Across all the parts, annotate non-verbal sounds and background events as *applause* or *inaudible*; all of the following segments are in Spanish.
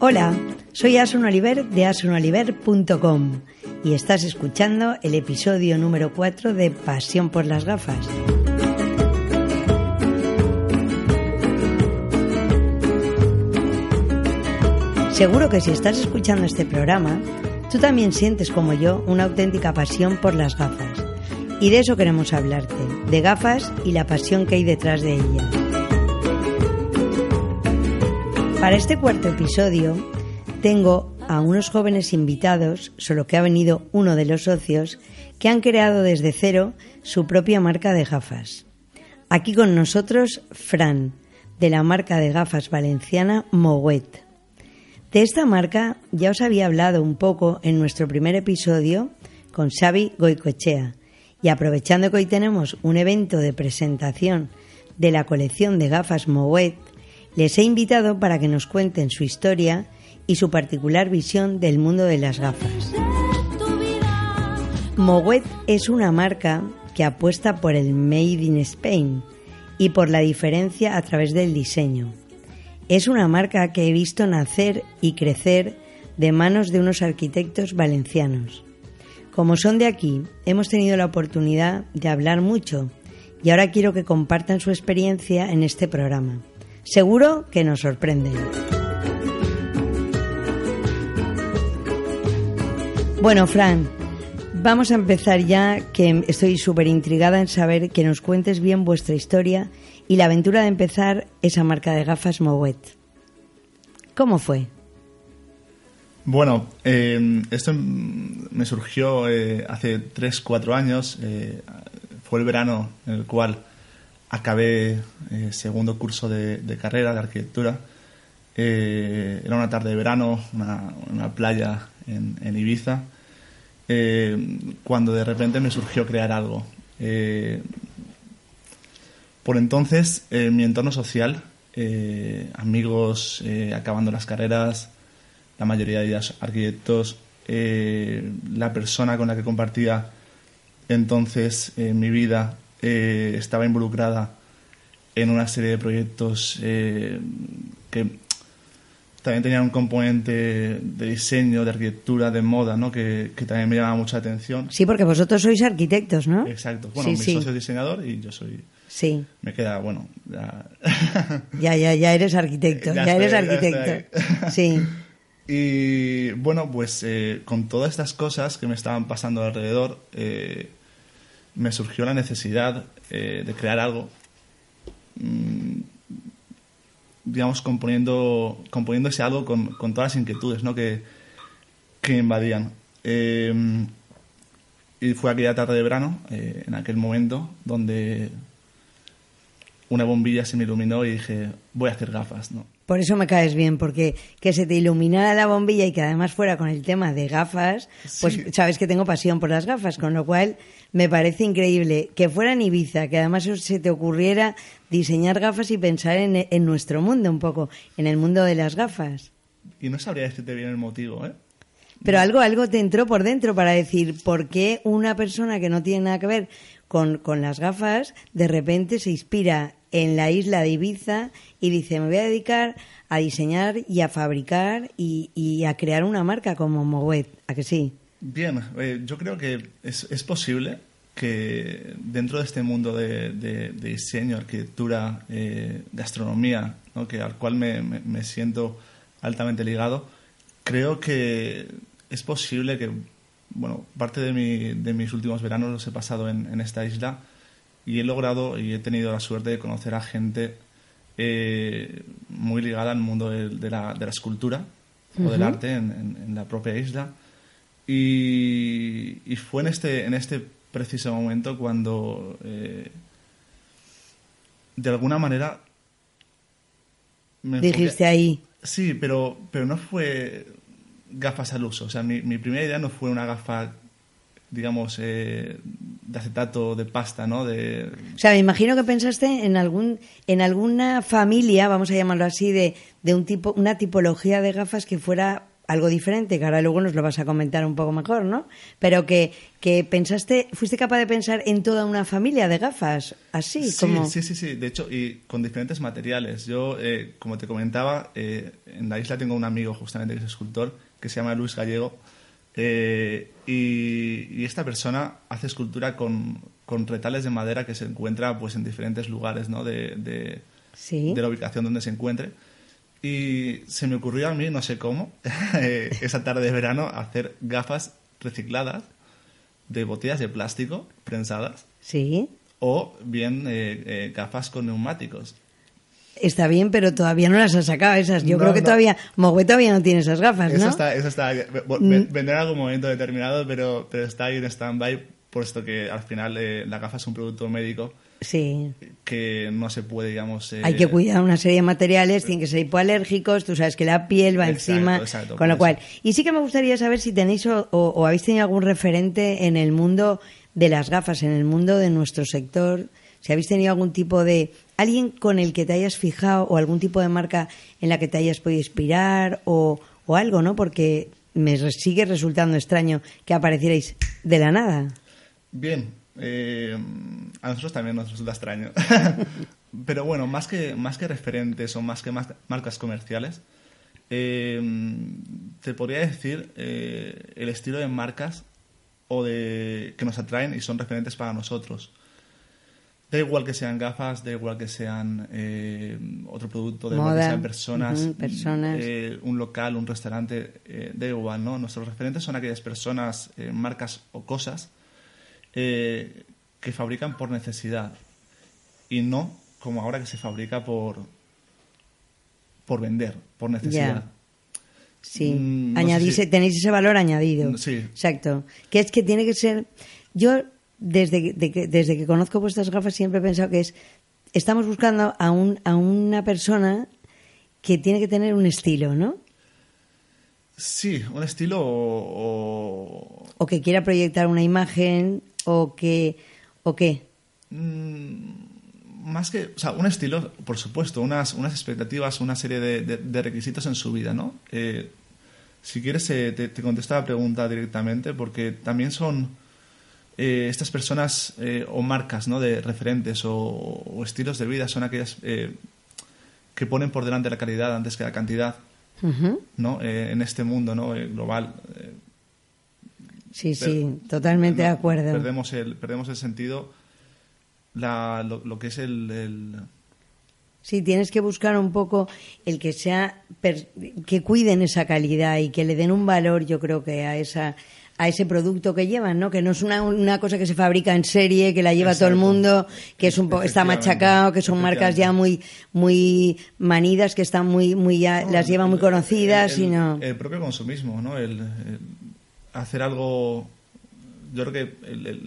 Hola, soy Asun Oliver de asunoliver.com y estás escuchando el episodio número 4 de Pasión por las gafas. Seguro que si estás escuchando este programa, tú también sientes como yo una auténtica pasión por las gafas. Y de eso queremos hablarte, de gafas y la pasión que hay detrás de ellas. Para este cuarto episodio tengo a unos jóvenes invitados, solo que ha venido uno de los socios, que han creado desde cero su propia marca de gafas. Aquí con nosotros Fran, de la marca de gafas valenciana Moet. De esta marca ya os había hablado un poco en nuestro primer episodio con Xavi Goicoechea y aprovechando que hoy tenemos un evento de presentación de la colección de gafas Moet, les he invitado para que nos cuenten su historia y su particular visión del mundo de las gafas. Moet es una marca que apuesta por el Made in Spain y por la diferencia a través del diseño. Es una marca que he visto nacer y crecer de manos de unos arquitectos valencianos. Como son de aquí, hemos tenido la oportunidad de hablar mucho y ahora quiero que compartan su experiencia en este programa. Seguro que nos sorprenden. Bueno, Fran, vamos a empezar ya, que estoy súper intrigada en saber que nos cuentes bien vuestra historia y la aventura de empezar esa marca de gafas Moet. ¿Cómo fue? Bueno, eh, esto me surgió eh, hace 3, 4 años. Eh, fue el verano en el cual acabé segundo curso de, carrera de arquitectura. era una tarde de verano, una, una playa en, en Ibiza, cuando de repente me surgió crear algo. Por entonces, en mi entorno social, eh, amigos eh, acabando las carreras, la mayoría de ellas arquitectos, eh, la persona con la que compartía entonces mi vida estaba involucrada en una serie de proyectos que también tenían un componente de diseño, de arquitectura, de moda, ¿no? Que, también me llamaba mucha atención. Sí, porque vosotros sois arquitectos, ¿no? Exacto. Bueno, mi socio es diseñador y yo soy Sí. Me queda, bueno, ya... *laughs* ya, ya, ya eres arquitecto, ya, eres arquitecto. *laughs* sí. Y bueno, pues eh, con todas estas cosas que me estaban pasando alrededor, eh, me surgió la necesidad eh, de crear algo, mm, digamos, componiendo, componiendo ese algo con, todas las inquietudes ¿no? que, que invadían. y fue aquella tarde de verano, en aquel momento, donde una bombilla se me iluminó y dije, voy a hacer gafas, ¿no? Por eso me caes bien, porque que se te iluminara la bombilla y que además fuera con el tema de gafas, pues sabes que tengo pasión por las gafas, con lo cual me parece increíble que fuera en Ibiza, que además se te ocurriera diseñar gafas y pensar en, en nuestro mundo un poco, en el mundo de las gafas. Y no sabría decirte bien el motivo, ¿eh? Pero algo, algo te entró por dentro para decir, ¿por qué una persona que no tiene nada que ver con, con las gafas de repente se inspira en la isla de Ibiza y dice, me voy a dedicar a diseñar y a fabricar y, a crear una marca como Moet, ¿a que sí? Bien, eh, yo creo que es, es, posible que dentro de este mundo de, de, diseño, arquitectura, eh, gastronomía, que, al cual me, me, siento altamente ligado, creo que es posible que, bueno, parte de, mi, de mis últimos veranos los he pasado en, en esta isla y he logrado y he tenido la suerte de conocer a gente eh, muy ligada al mundo de, la, de la, escultura o del arte en, la propia isla. Y, y, fue en este, en este preciso momento cuando, eh, de alguna manera, me dijiste ahí. Sí, pero, pero no fue gafas al uso. O sea, mi, mi primera idea no fue una gafa, digamos, eh, de acetato, de pasta, ¿no? De, O sea, me imagino que pensaste en algún en alguna familia, vamos a llamarlo así, de, de un tipo, una tipología de gafas que fuera algo diferente, que ahora luego nos lo vas a comentar un poco mejor, ¿no? Pero que, que pensaste, fuiste capaz de pensar en toda una familia de gafas, así sí, como. sí, sí, sí. De hecho, y con diferentes materiales. Yo, eh, como te comentaba, eh, en la isla tengo un amigo justamente que es escultor, que se llama Luis Gallego. Eh, y, y esta persona hace escultura con, con retales de madera que se encuentra pues, en diferentes lugares ¿no? de, de, Sí. de la ubicación donde se encuentre. Y se me ocurrió a mí, no sé cómo, *laughs* eh, esa tarde de verano, hacer gafas recicladas de botellas de plástico prensadas Sí. o bien eh, eh, gafas con neumáticos. Está bien, pero todavía no las has sacado esas. Yo No, creo que no. todavía, Mogüe todavía no tiene esas gafas, Eso ¿no? está, eso está, Mm. ven- vendrá en algún momento determinado, pero, pero está ahí en stand-by, puesto que al final eh, la gafa es un producto médico Sí. que no se puede, digamos... eh, Hay que cuidar una serie de materiales, tienen que ser hipoalérgicos, tú sabes que la piel va Exacto, encima, exacto, con lo eso. cual. Y sí que me gustaría saber si tenéis o, o- o habéis tenido algún referente en el mundo de las gafas, en el mundo de nuestro sector, si habéis tenido algún tipo de alguien con el que te hayas fijado o algún tipo de marca en la que te hayas podido inspirar o, algo, ¿no? Porque me sigue resultando extraño que aparecierais de la nada. Bien, eh, a nosotros también nos resulta extraño. *laughs* Pero bueno, más que, más que referentes o más que marcas comerciales, eh, te podría decir eh, el estilo de marcas o de, que nos atraen y son referentes para nosotros. Da igual que sean gafas, da igual que sean eh, otro producto, da igual que sean personas, personas. eh, un local, un restaurante, eh, da igual, ¿no? Nuestros referentes son aquellas personas, eh, marcas o cosas que fabrican por necesidad y no como ahora que se fabrica por por vender, por necesidad. Sí, Mm, no sé si- tenéis ese valor añadido. Sí. Exacto. Que es que tiene que ser. Yo, desde que, de que- desde que conozco vuestras gafas, siempre he pensado que es. Estamos buscando a, un, a una persona que tiene que tener un estilo, ¿no? Sí, un estilo o, o- O que quiera proyectar una imagen, o que. ¿O qué? mm, más que, o sea, un estilo, por supuesto, unas, unas expectativas, una serie de, de- de requisitos en su vida, ¿no? Eh, si quieres, eh, te, te contesto la pregunta directamente, porque también son eh, estas personas eh, o marcas, ¿no? De referentes o, o estilos de vida, son aquellas eh, que ponen por delante la calidad antes que la cantidad. ¿no? En este mundo, ¿no? Global. Sí, sí, totalmente de acuerdo. Perdemos el, perdemos el sentido, la, lo, lo que es el, el- Sí, tienes que buscar un poco el que sea per- que cuiden esa calidad y que le den un valor, yo creo que a esa a ese producto que llevan, ¿no? Que no es una, una cosa que se fabrica en serie, que la lleva todo el mundo, que es un po- está machacado, que son marcas ya muy muy manidas, que están muy muy ya, no, las llevan muy conocidas, el, sino el propio consumismo, ¿no? El, el hacer algo... Yo creo que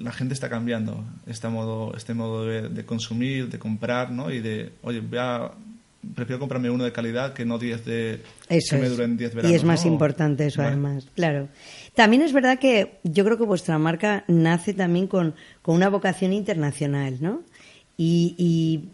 la gente está cambiando este modo, este modo de, de consumir, de comprar, ¿no? Y de, oye, voy a- prefiero comprarme uno de calidad que no 10 de... Eso que me duren 10 veranos, Y es más ¿no? importante eso, Vale. además. Claro. También es verdad que yo creo que vuestra marca nace también con, con una vocación internacional, ¿no? Y, y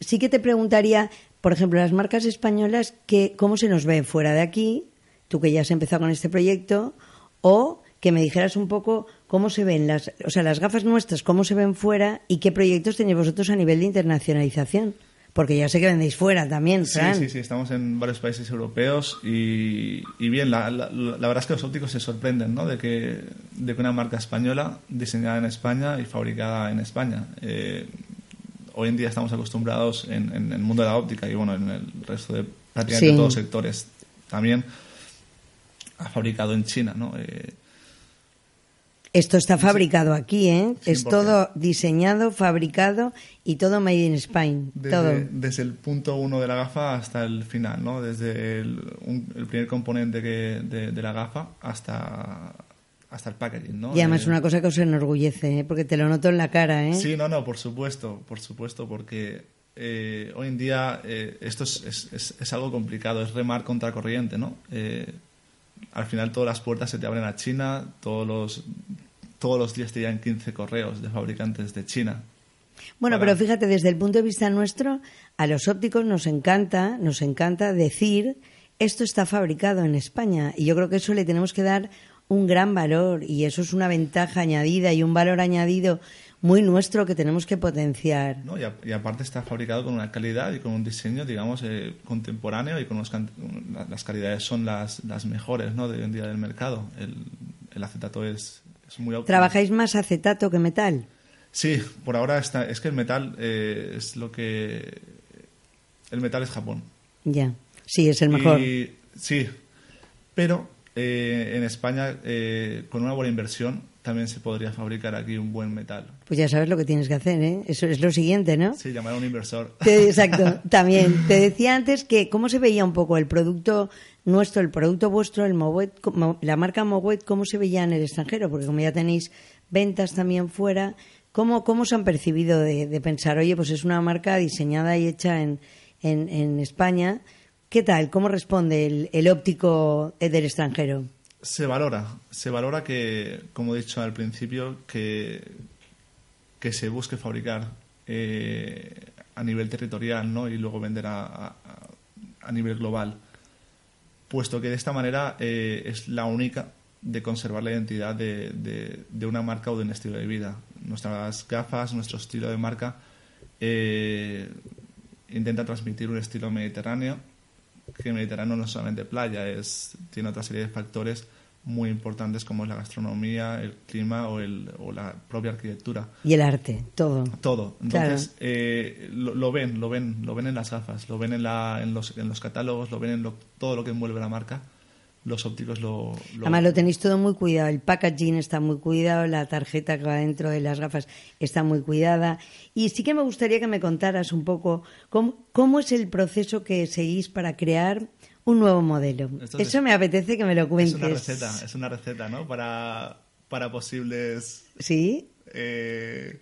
sí que te preguntaría, por ejemplo, las marcas españolas, que, ¿cómo se nos ve fuera de aquí? Tú que ya has empezado con este proyecto, o que me dijeras un poco cómo se ven las, o sea, las gafas nuestras, cómo se ven fuera y qué proyectos tenéis vosotros a nivel de internacionalización. Porque ya sé que vendéis fuera también, Sí, Fran. sí, sí, estamos en varios países europeos y, y bien, la, la- la verdad es que los ópticos se sorprenden ¿no? de, que, de que una marca española, diseñada en España y fabricada en España. Eh, hoy en día estamos acostumbrados en, en el mundo de la óptica y bueno, en el resto de prácticamente Sí. todos los sectores también, ha fabricado en China. ¿no? Eh, Esto está fabricado aquí, ¿eh? es 100%. todo diseñado, fabricado y todo made in Spain. todo. Desde, desde el punto uno de la gafa hasta el final, ¿no? Desde el, un- el primer componente que, de, de la gafa hasta, hasta el packaging, ¿no? Y además Eh, es una cosa que os enorgullece, ¿eh? porque te lo noto en la cara. ¿eh? Sí, no, no, por supuesto, por supuesto, porque eh, hoy en día eh, esto es, es, es, algo complicado, es remar contra corriente, ¿no? Eh, al final todas las puertas se te abren a China, todos los, todos los días te llegan 15 correos de fabricantes de China. Bueno, pero fíjate, desde el punto de vista nuestro, a los ópticos nos encanta, nos encanta decir esto está fabricado en España y yo creo que eso le tenemos que dar un gran valor y eso es una ventaja añadida y un valor añadido muy nuestro que tenemos que potenciar. No, y, aparte está fabricado con una calidad y con un diseño, digamos, eh, contemporáneo y con las calidades son las, las mejores ¿no? de hoy en día del mercado. El, el acetato es, es muy óptimo. ¿Trabajáis más acetato que metal? Sí, por ahora está, es que el metal eh, es lo que... El metal es Japón. Ya, sí, es el mejor. sí, pero eh, en España, eh, con una buena inversión, también se podría fabricar aquí un buen metal. Pues ya sabes lo que tienes que hacer, ¿eh? Eso es lo siguiente, ¿no? Sí, llamar a un inversor. exacto, *laughs* también. Te decía antes que cómo se veía un poco el producto nuestro, el producto vuestro, el Moet, la marca Moet, cómo se veía en el extranjero, porque como ya tenéis ventas también fuera, ¿cómo, cómo se han percibido de, pensar, oye, pues es una marca diseñada y hecha en, en, España? ¿Qué tal? ¿Cómo responde el, el óptico del extranjero? Se valora, se valora que, como he dicho al principio, que, que se busque fabricar eh, a nivel territorial ¿no? y luego vender a, a, nivel global, puesto que de esta manera eh, es la única de conservar la identidad de, de, una marca o de un estilo de vida. Nuestras gafas, nuestro estilo de marca eh, intenta transmitir un estilo mediterráneo que Mediterráneo no es solamente playa, es, tiene otra serie de factores muy importantes como es la gastronomía, el clima o, el, o la propia arquitectura. Y el arte, todo. Todo. Entonces, eh, lo, ven, lo ven, lo ven en las gafas, lo ven en, la, en, los, en los catálogos, lo ven en todo lo que envuelve la marca. Los ópticos lo, lo, Además, lo tenéis todo muy cuidado. El packaging está muy cuidado, la tarjeta que va dentro de las gafas está muy cuidada. Y sí que me gustaría que me contaras un poco cómo, cómo es el proceso que seguís para crear un nuevo modelo. Eso me apetece que me lo cuentes. Es una receta, es una receta, ¿no? Para, para posibles... Sí. Eh,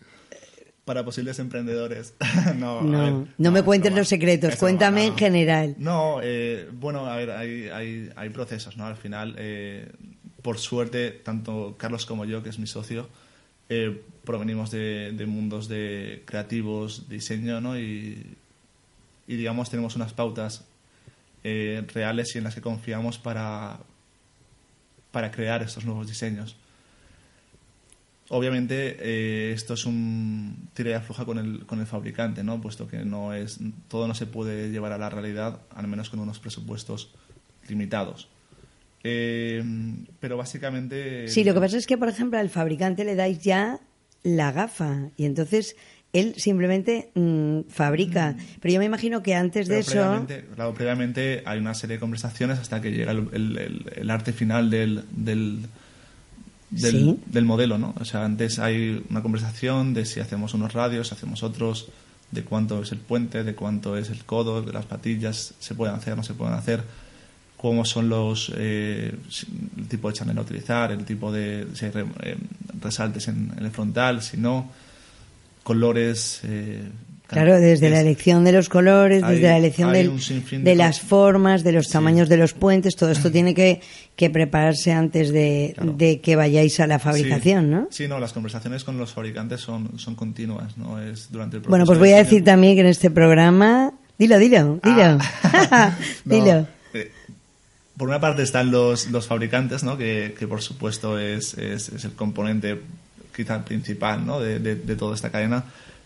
para posibles emprendedores. *laughs* no, no, me cuentes los secretos, cuéntame en general. No, eh, bueno, a ver, hay, hay, hay, procesos, ¿no? Al final, eh, por suerte, tanto Carlos como yo, que es mi socio, provenimos de, de, mundos de creativos, diseño, ¿no? Y, y digamos, tenemos unas pautas eh, reales y en las que confiamos para, para crear estos nuevos diseños. Obviamente eh, esto es un tira y afloja con el, con el fabricante, ¿no? puesto que no es, todo no se puede llevar a la realidad, al menos con unos presupuestos limitados. Eh, pero básicamente... Sí, lo que pasa es que, por ejemplo, al fabricante le dais ya la gafa y entonces él simplemente mm, fabrica. Mm. Pero yo me imagino que antes de eso. Claro, previamente hay una serie de conversaciones hasta que llega el, arte final del, del, del, modelo, ¿no? O sea, antes hay una conversación de si hacemos unos radios, hacemos otros, de cuánto es el puente, de cuánto es el codo, de las patillas, se pueden hacer, no se pueden hacer, cómo son los. Eh, el tipo de channel a utilizar, el tipo de. si hay eh, resaltes en el frontal, si no colores. Eh, claro, desde la elección de los colores, desde la elección de, las formas, de los tamaños de los puentes, todo esto tiene que, prepararse antes de, que vayáis a la fabricación, ¿no? Sí, no, las conversaciones con los fabricantes son, son continuas, ¿no? Es durante el Bueno, pues voy a decir también que en este programa... Dilo, dilo, dilo. *laughs* *laughs* Ah. dilo. Eh, por una parte están los, los fabricantes, ¿no? Que, que por supuesto es, es, es el componente quizá principal ¿no? de, toda esta cadena,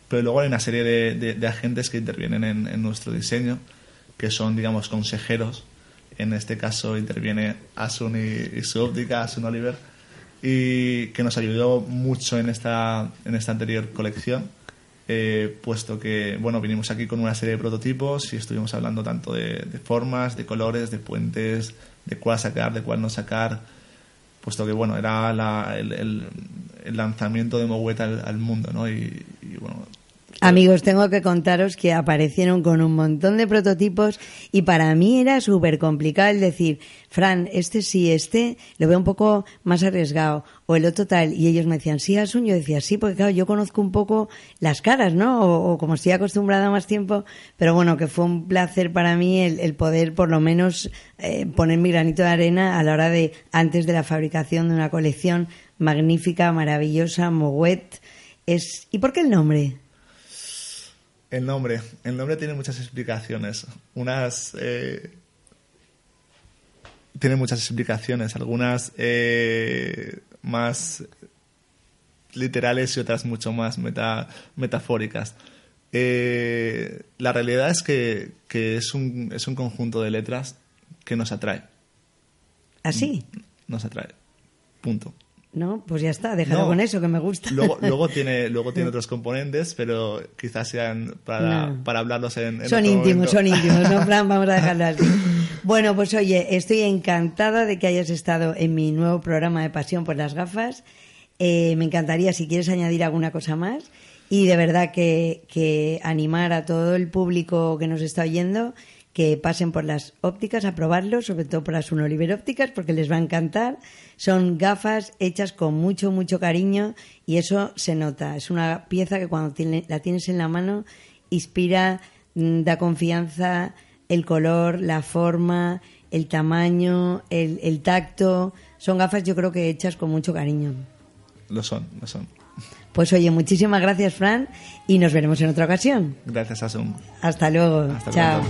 pero luego hay una serie de, agentes que intervienen en, nuestro diseño, que son, digamos, consejeros. En este caso interviene Asun y, su óptica, Asun Oliver, y que nos ayudó mucho en esta, en esta anterior colección. Eh, puesto que bueno vinimos aquí con una serie de prototipos y estuvimos hablando tanto de, formas, de colores, de puentes, de cuál sacar, de cuál no sacar, puesto que bueno era la, el, lanzamiento de Mouet al, mundo, ¿no? Y, bueno, Amigos, tengo que contaros que aparecieron con un montón de prototipos y para mí era súper complicado el decir, Fran, este sí, este lo veo un poco más arriesgado o el otro tal. Y ellos me decían, sí, Asun. Yo decía, sí, porque claro, yo conozco un poco las caras, ¿no? O, como estoy acostumbrada más tiempo. Pero bueno, que fue un placer para mí el, poder por lo menos eh, poner mi granito de arena a la hora de, antes de la fabricación de una colección magnífica, maravillosa, Moet. Es, ¿Y por qué el nombre? El nombre. El nombre tiene muchas explicaciones. Unas. Eh, tiene muchas explicaciones. Algunas eh, más literales y otras mucho más metafóricas. Eh, la realidad es que, es, un, es un conjunto de letras que nos atrae. ¿Así? ¿Ah, nos atrae. Punto. No, pues ya está, déjalo con eso, que me gusta. Luego, luego *laughs* tiene, luego tiene otros componentes, pero quizás sean para, para hablarlos en, Son íntimos, son íntimos, ¿no, *laughs* Fran? Vamos a dejarlo así. Bueno, pues oye, estoy encantada de que hayas estado en mi nuevo programa de Pasión por las Gafas. Eh, me encantaría si quieres añadir alguna cosa más. Y de verdad que, que animar a todo el público que nos está oyendo que pasen por las ópticas a probarlo, sobre todo por las Unoliver ópticas, porque les va a encantar. Son gafas hechas con mucho, mucho cariño y eso se nota. Es una pieza que cuando la tienes en la mano inspira, mm, da confianza, el color, la forma, el tamaño, el, el tacto. Son gafas yo creo que hechas con mucho cariño. Lo son, lo son. Pues oye, muchísimas gracias, Fran, y nos veremos en otra ocasión. Gracias, Asum. Hasta luego. Chao.